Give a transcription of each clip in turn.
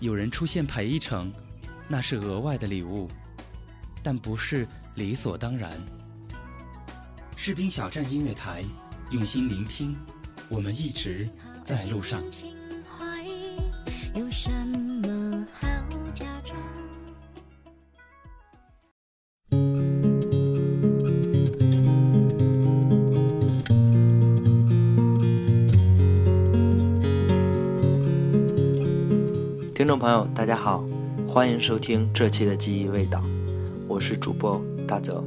有人出现陪一程，那是额外的礼物，但不是理所当然。士兵小站音乐台，用心聆听，我们一直在路上。众朋友，大家好，欢迎收听这期的记忆味道，我是主播大泽。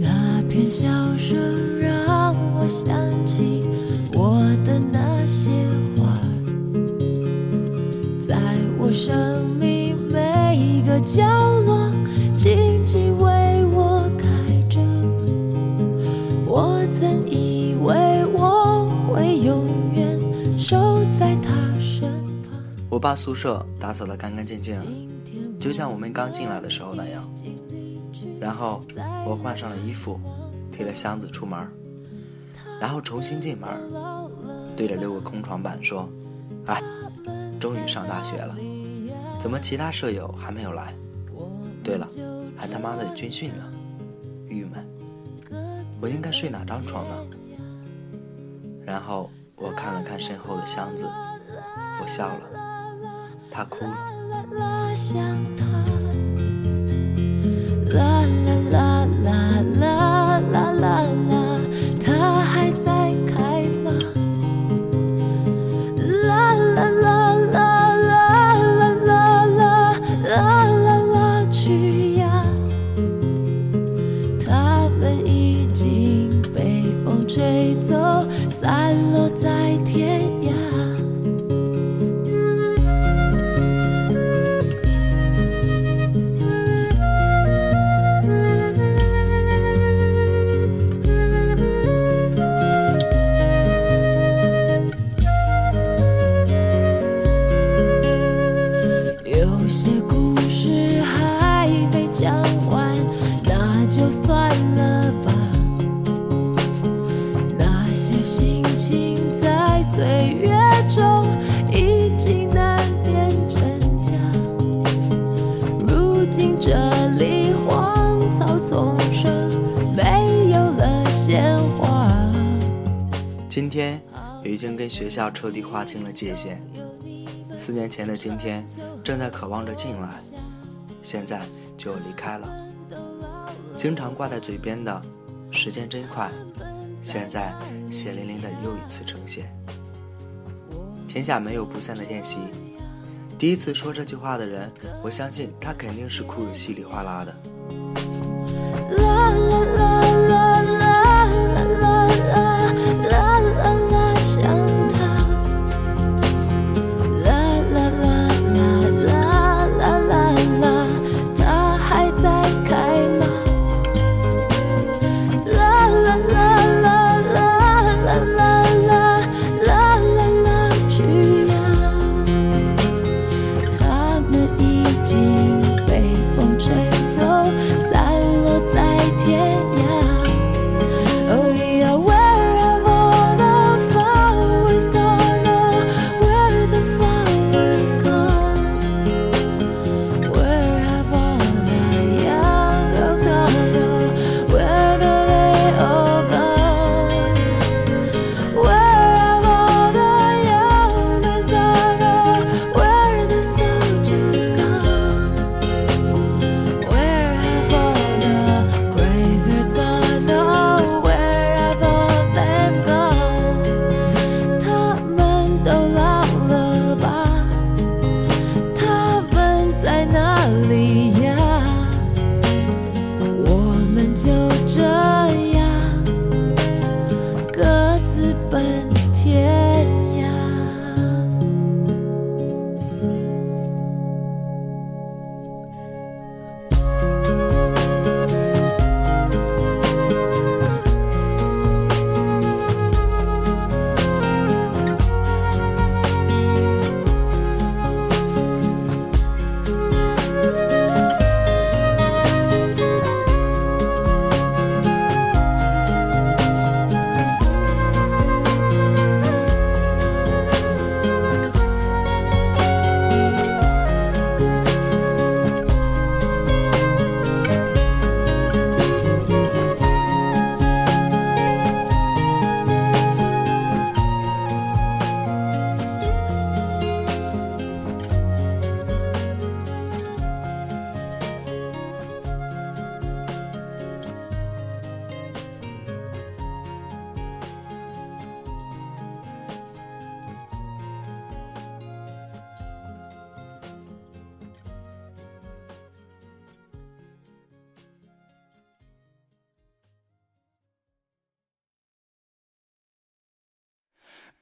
那片笑声让我想起我的那些花，在我生命每一个角落，静静为我开着。我曾以为我会永远守在他身旁。我爸宿舍。打扫得干干净净，就像我们刚进来的时候那样。然后我换上了衣服，提了箱子出门，然后重新进门，对着六个空床板说：“哎，终于上大学了，怎么其他舍友还没有来？对了，还他妈的军训呢，郁闷。我应该睡哪张床呢？”然后我看了看身后的箱子，我笑了。他哭了。今天已经跟学校彻底划清了界限。四年前的今天，正在渴望着进来，现在就要离开了。经常挂在嘴边的“时间真快”，现在血淋淋的又一次呈现。天下没有不散的宴席。第一次说这句话的人，我相信他肯定是哭得稀里哗啦的。啦啦啦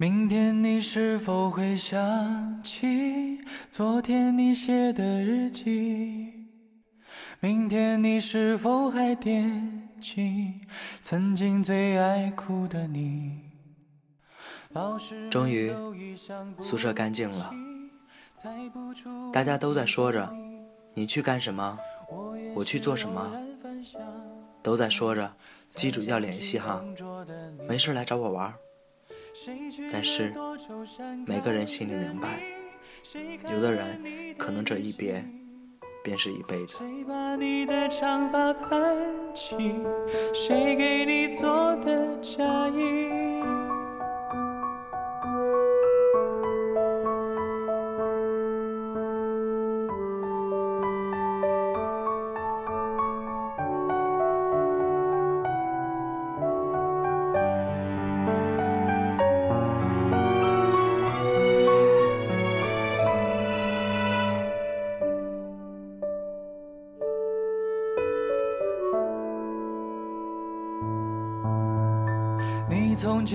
明天你是否会想起昨天你写的日记？明天你是否还惦记曾经最爱哭的你？终于，宿舍干净了，大家都在说着你去干什么，我去做什么，都在说着记住要联系哈，没事来找我玩。但是，每个人心里明白，有的人可能这一别，便是一辈子。谁把你的长发盘起？谁给你做的嫁衣？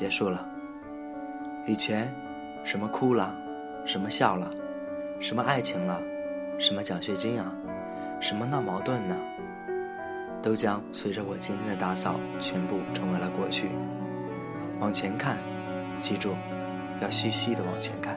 结束了。以前，什么哭了，什么笑了，什么爱情了，什么奖学金啊，什么闹矛盾呢，都将随着我今天的打扫，全部成为了过去。往前看，记住，要细细的往前看。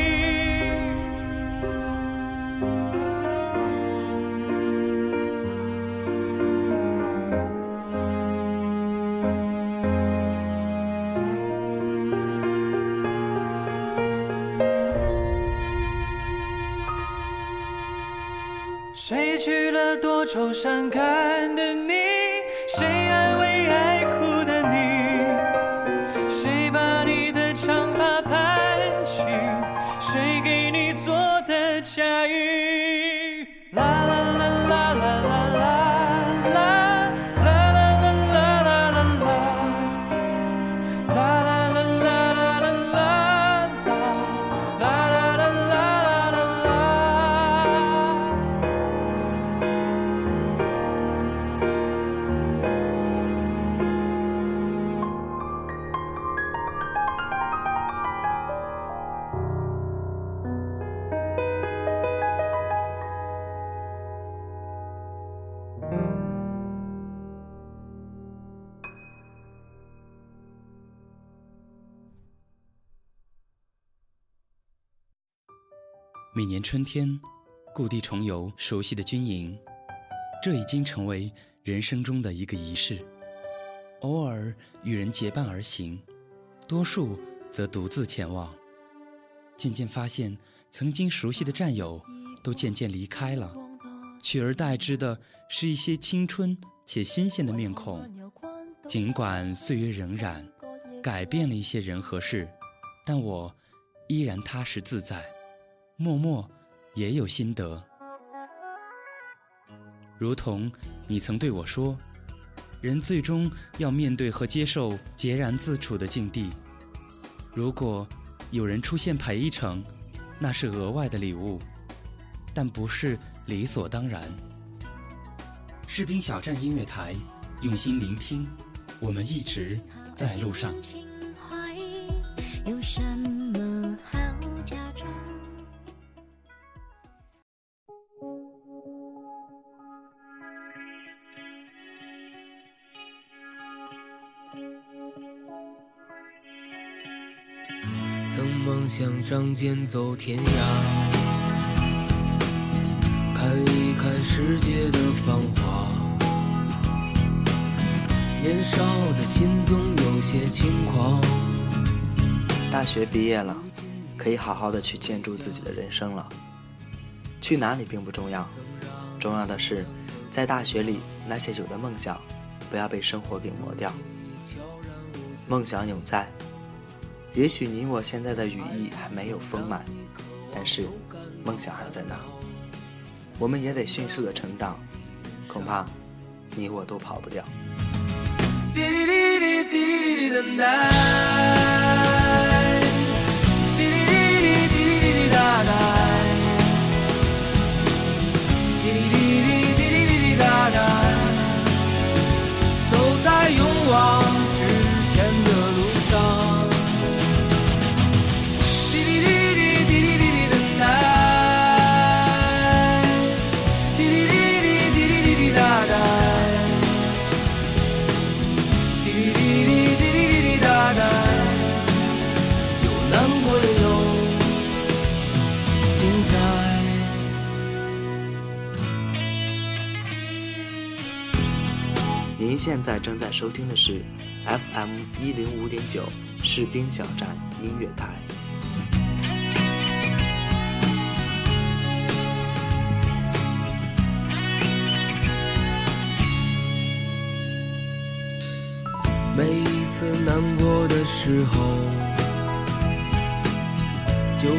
去了多愁善感的每年春天，故地重游熟悉的军营，这已经成为人生中的一个仪式。偶尔与人结伴而行，多数则独自前往。渐渐发现，曾经熟悉的战友都渐渐离开了，取而代之的是一些青春且新鲜的面孔。尽管岁月荏苒，改变了一些人和事，但我依然踏实自在。默默也有心得，如同你曾对我说，人最终要面对和接受孑然自处的境地。如果有人出现陪一程，那是额外的礼物，但不是理所当然。士兵小站音乐台，用心聆听，我们一直在路上。仗剑走天涯。看一看世界的繁华，年少的心总有些轻狂。大学毕业了，可以好好的去建筑自己的人生了。去哪里并不重要，重要的是，在大学里那些有的梦想，不要被生活给磨掉。梦想永在，也许你我现在的羽翼还没有丰满，但是梦想还在那。我们也得迅速的成长，恐怕你我都跑不掉。您现在正在收听的是 FM 一零五点九士兵小站音乐台。每一次难过的时候，就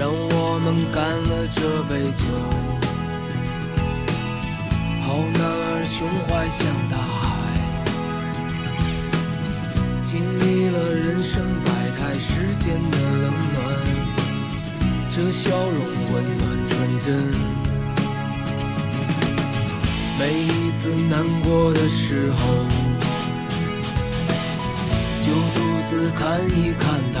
让我们干了这杯酒，好男儿胸怀像大海，经历了人生百态世间的冷暖，这笑容温暖纯真。每一次难过的时候，就独自看一看大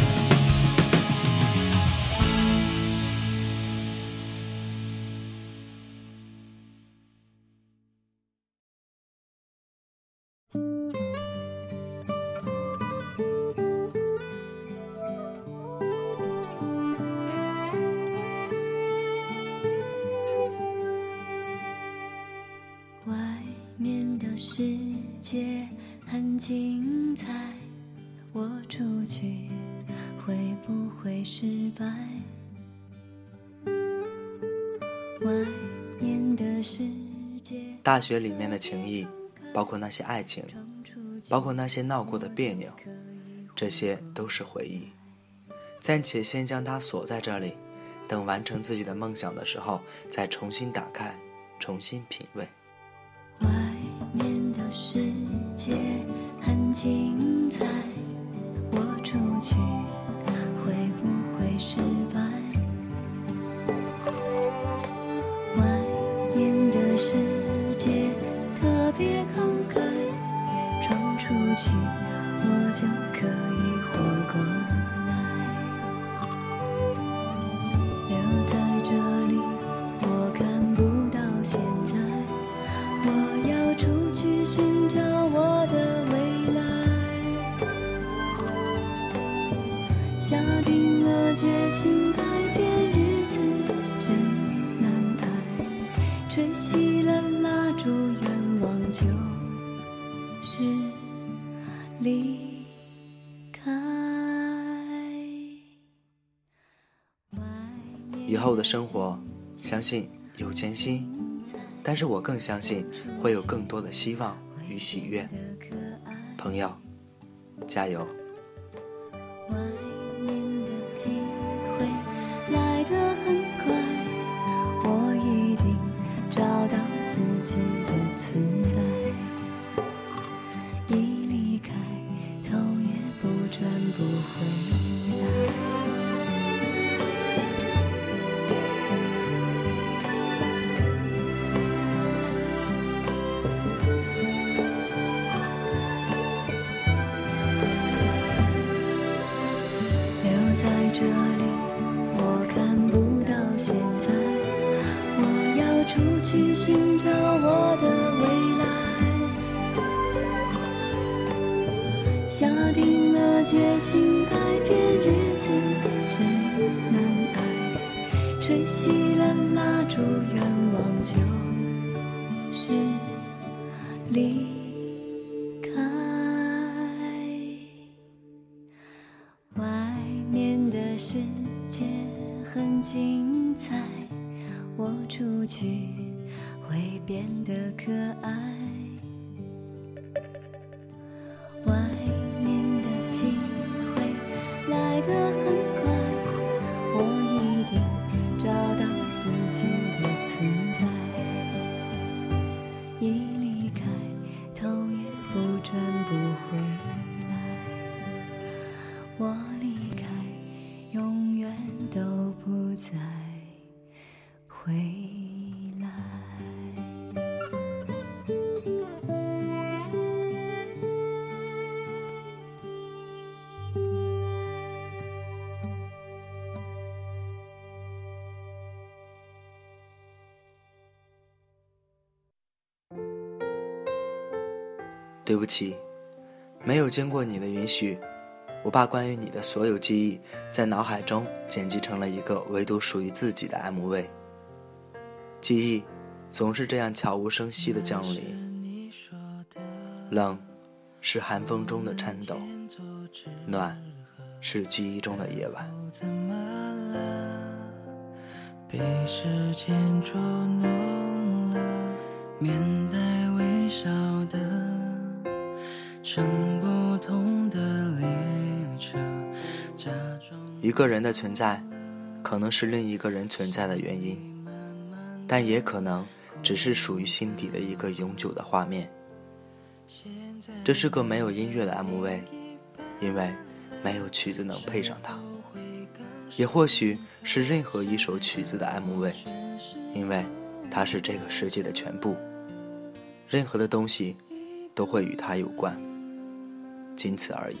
大学里面的情谊，包括那些爱情，包括那些闹过的别扭，这些都是回忆。暂且先将它锁在这里，等完成自己的梦想的时候，再重新打开，重新品味。以后的生活，相信有艰辛，但是我更相信会有更多的希望与喜悦。朋友，加油！外面的机会来得很快，我一定找到自己的存在。定了决心改变日子真难挨，吹熄了蜡烛，愿望就是离。对不起，没有经过你的允许，我把关于你的所有记忆在脑海中剪辑成了一个唯独属于自己的 MV。记忆总是这样悄无声息的降临，冷是寒风中的颤抖，暖是记忆中的夜晚。被时间捉弄了，面带微笑乘不同的列车，假装一个人的存在，可能是另一个人存在的原因，但也可能只是属于心底的一个永久的画面。这是个没有音乐的 MV，因为没有曲子能配上它；也或许是任何一首曲子的 MV，因为它是这个世界的全部，任何的东西都会与它有关，仅此而已。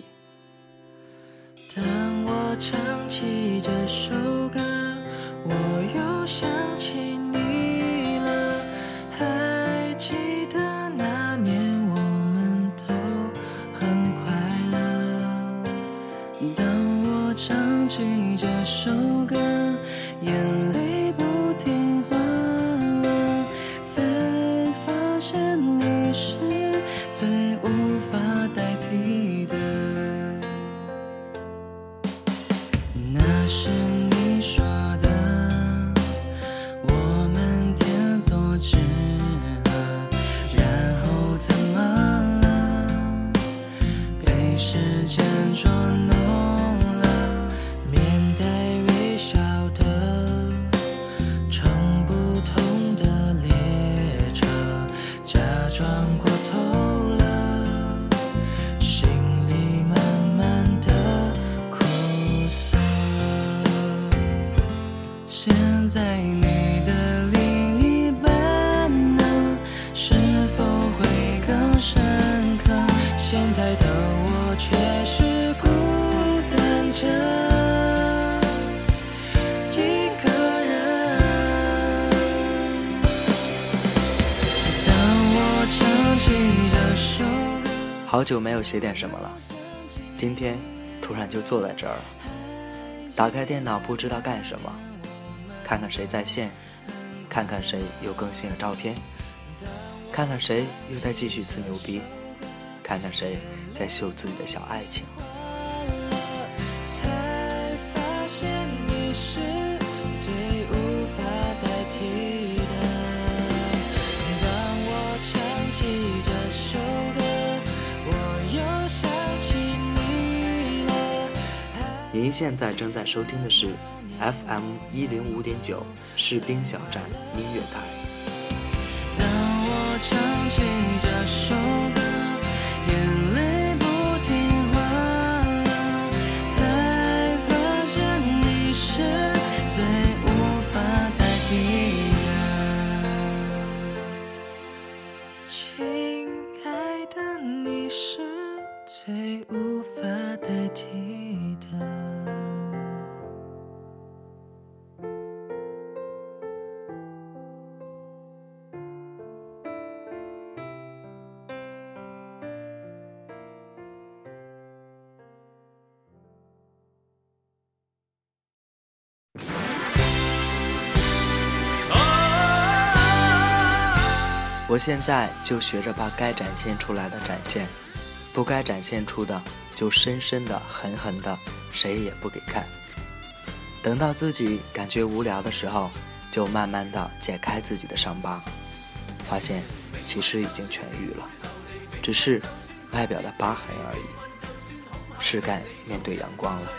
当我唱起这首歌，我又想起你了。还记得那年我们都很快乐。当我唱起这首歌，眼好久没有写点什么了，今天突然就坐在这儿。打开电脑不知道干什么，看看谁在线，看看谁又更新了照片，看看谁又在继续吹牛逼，看看谁在秀自己的小爱情。您现在正在收听的是 FM 一零五点九士兵小站音乐台。我现在就学着把该展现出来的展现，不该展现出的就深深的、狠狠的，谁也不给看。等到自己感觉无聊的时候，就慢慢的解开自己的伤疤，发现其实已经痊愈了，只是外表的疤痕而已，是该面对阳光了。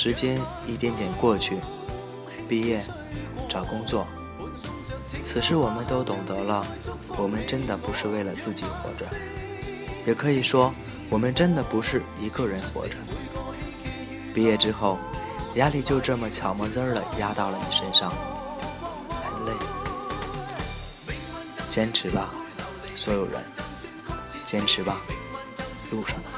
时间一点点过去，毕业，找工作，此时我们都懂得了，我们真的不是为了自己活着，也可以说，我们真的不是一个人活着。毕业之后，压力就这么悄么滋儿的压到了你身上，很累。坚持吧，所有人，坚持吧，路上的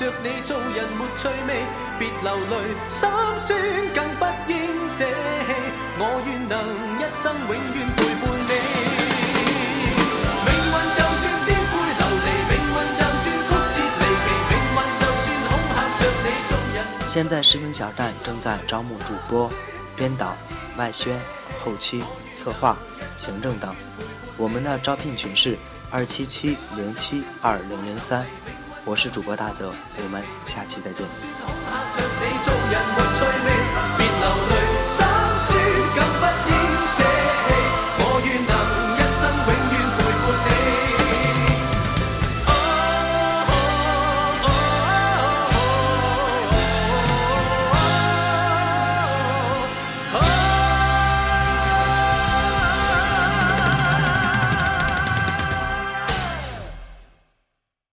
着你，做人沒趣味，別流淚，心酸更不應捨棄。我願能一生永遠陪伴你。现在视频小站正在招募主播、编导、外宣、后期、策划、行政等。我们的招聘群是二七七零七二零零三。我是主播大泽我们下期再见。